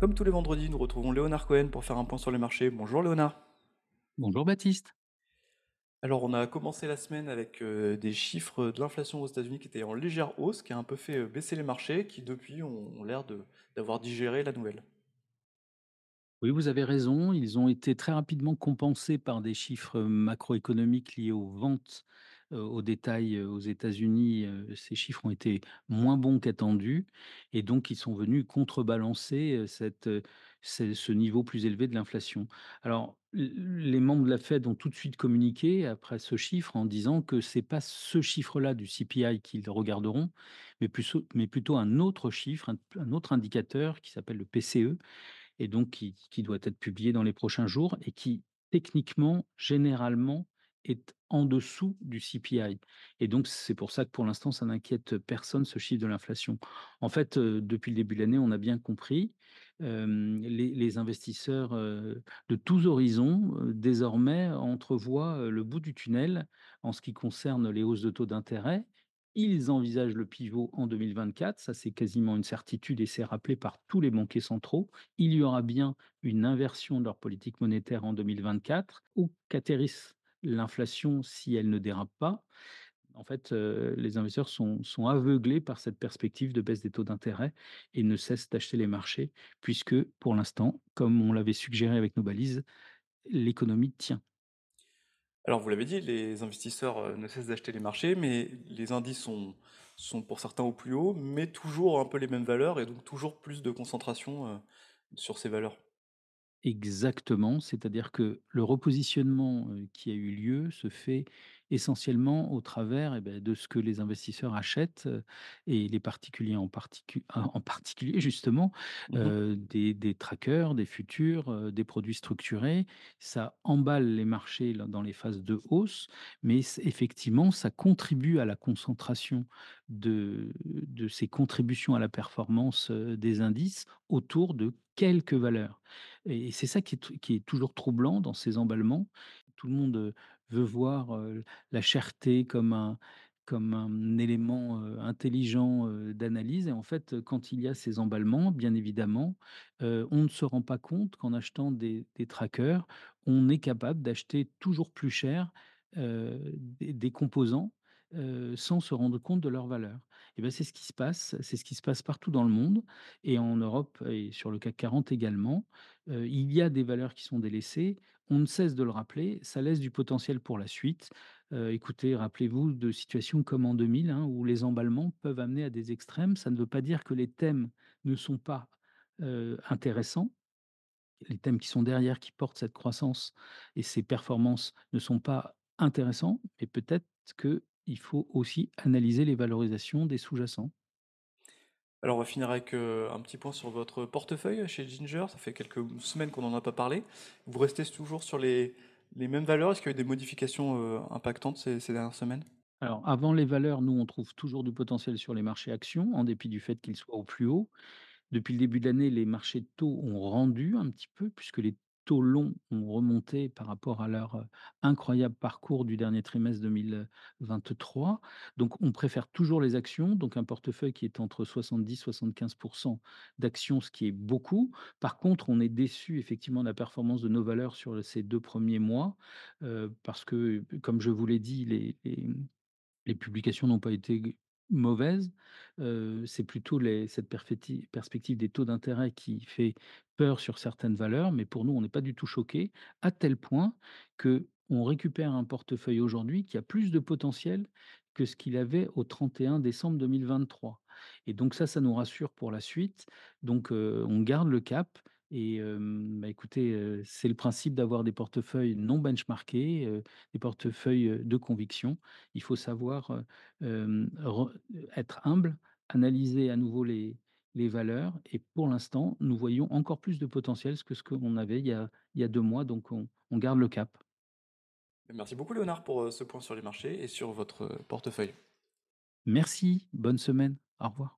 Comme tous les vendredis, nous retrouvons Léonard Cohen pour faire un point sur les marchés. Bonjour Léonard. Bonjour Baptiste. Alors on a commencé la semaine avec euh, des chiffres de l'inflation aux États-Unis qui étaient en légère hausse, qui a un peu fait euh, baisser les marchés, qui depuis ont, ont l'air d'avoir digéré la nouvelle. Oui, vous avez raison, ils ont été très rapidement compensés par des chiffres macroéconomiques liés aux ventes au détail aux États-Unis. Ces chiffres ont été moins bons qu'attendus et donc ils sont venus contrebalancer ce niveau plus élevé de l'inflation. Alors, les membres de la Fed ont tout de suite communiqué après ce chiffre en disant que c'est pas ce chiffre-là du CPI qu'ils regarderont, mais plutôt, un autre chiffre, un, autre indicateur qui s'appelle le PCE et donc qui doit être publié dans les prochains jours et qui techniquement, généralement, est en dessous du CPI et donc c'est pour ça que pour l'instant ça n'inquiète personne ce chiffre de l'inflation. En fait, depuis le début de l'année, on a bien compris, les investisseurs, de tous horizons, désormais entrevoient, le bout du tunnel en ce qui concerne les hausses de taux d'intérêt. Ils envisagent le pivot en 2024, ça c'est quasiment une certitude et c'est rappelé par tous les banquiers centraux il y aura bien une inversion de leur politique monétaire en 2024 ou qu'atterrisse l'inflation si elle ne dérape pas. En fait, les investisseurs sont aveuglés par cette perspective de baisse des taux d'intérêt et ne cessent d'acheter les marchés puisque, pour l'instant, comme on l'avait suggéré avec nos balises, l'économie tient. Alors vous l'avez dit, les investisseurs ne cessent d'acheter les marchés, mais les indices sont, pour certains au plus haut, mais toujours un peu les mêmes valeurs et donc toujours plus de concentration sur ces valeurs. Exactement, c'est-à-dire que le repositionnement, qui a eu lieu se fait essentiellement au travers et beh, de ce que les investisseurs achètent, et les particuliers en particu en particulier justement, heu, des des trackers, des futurs, des produits structurés. Ça emballe les marchés dans les phases de hausse, mais effectivement, ça contribue à la concentration de de ces contributions à la performance, des indices autour de quelques valeurs. Et c'est ça qui est qui est toujours troublant dans ces emballements. Tout le monde, veut voir, la cherté comme un comme un élément, intelligent, d'analyse et en fait, quand il y a ces emballements, bien évidemment, on ne se rend pas compte qu'en achetant des trackers, on est capable d'acheter toujours plus cher, des composants, sans se rendre compte de leur valeur. Et ben c'est ce qui se passe, c'est ce qui se passe partout dans le monde et en Europe et sur le CAC 40 également. Il y a des valeurs qui sont délaissées, on ne cesse de le rappeler, ça laisse du potentiel pour la suite. Heu, écoutez, rappelez-vous de situations comme en 2000, hein, où les emballements peuvent amener à des extrêmes. Ça ne veut pas dire que les thèmes ne sont pas, intéressants. Les thèmes qui sont derrière, qui portent cette croissance et ces performances ne sont pas intéressants, mais peut-être qu'il faut aussi analyser les valorisations des sous-jacents. Alors on va finir avec euh, un petit point sur votre portefeuille chez Ginger. Ça fait quelques semaines qu'on n'en a pas parlé. Vous restez toujours sur les, les mêmes valeurs? Est-ce qu'il y a eu des modifications euh, impactantes ces, ces dernières semaines? Alors, avant les valeurs, nous, on trouve toujours du potentiel sur les marchés actions, en dépit du fait qu'ils soient au plus haut. Depuis le début de l'année, les marchés de taux ont rendu un petit peu, puisque les taux longs ont remonté par rapport à leur incroyable parcours du dernier trimestre 2023. Donc, on préfère toujours les actions, donc un portefeuille qui est entre 70-75% d'actions, ce qui est beaucoup. Par contre, on est déçu effectivement de la performance de nos valeurs sur ces deux premiers mois, parce que, comme je vous l'ai dit, les publications n'ont pas été mauvaises, heu, c'est plutôt cette perspective des taux d'intérêt qui fait peur sur certaines valeurs, mais pour nous, on n'est pas du tout choqués, à tel point que on récupère un portefeuille aujourd'hui qui a plus de potentiel que ce qu'il avait au 31 décembre 2023 et donc ça, ça nous rassure pour la suite. Donc on garde le cap et bah, écoutez, c'est le principe d'avoir des portefeuilles non benchmarkés, des portefeuilles, de conviction. Il faut savoir, être humble, analyser à nouveau les les valeurs et pour l'instant, nous voyons encore plus de potentiel que ce qu'on avait il y a il y a 2 mois, donc on on garde le cap. Merci beaucoup Léonard pour ce point sur les marchés et sur votre portefeuille. Merci, bonne semaine. Au revoir.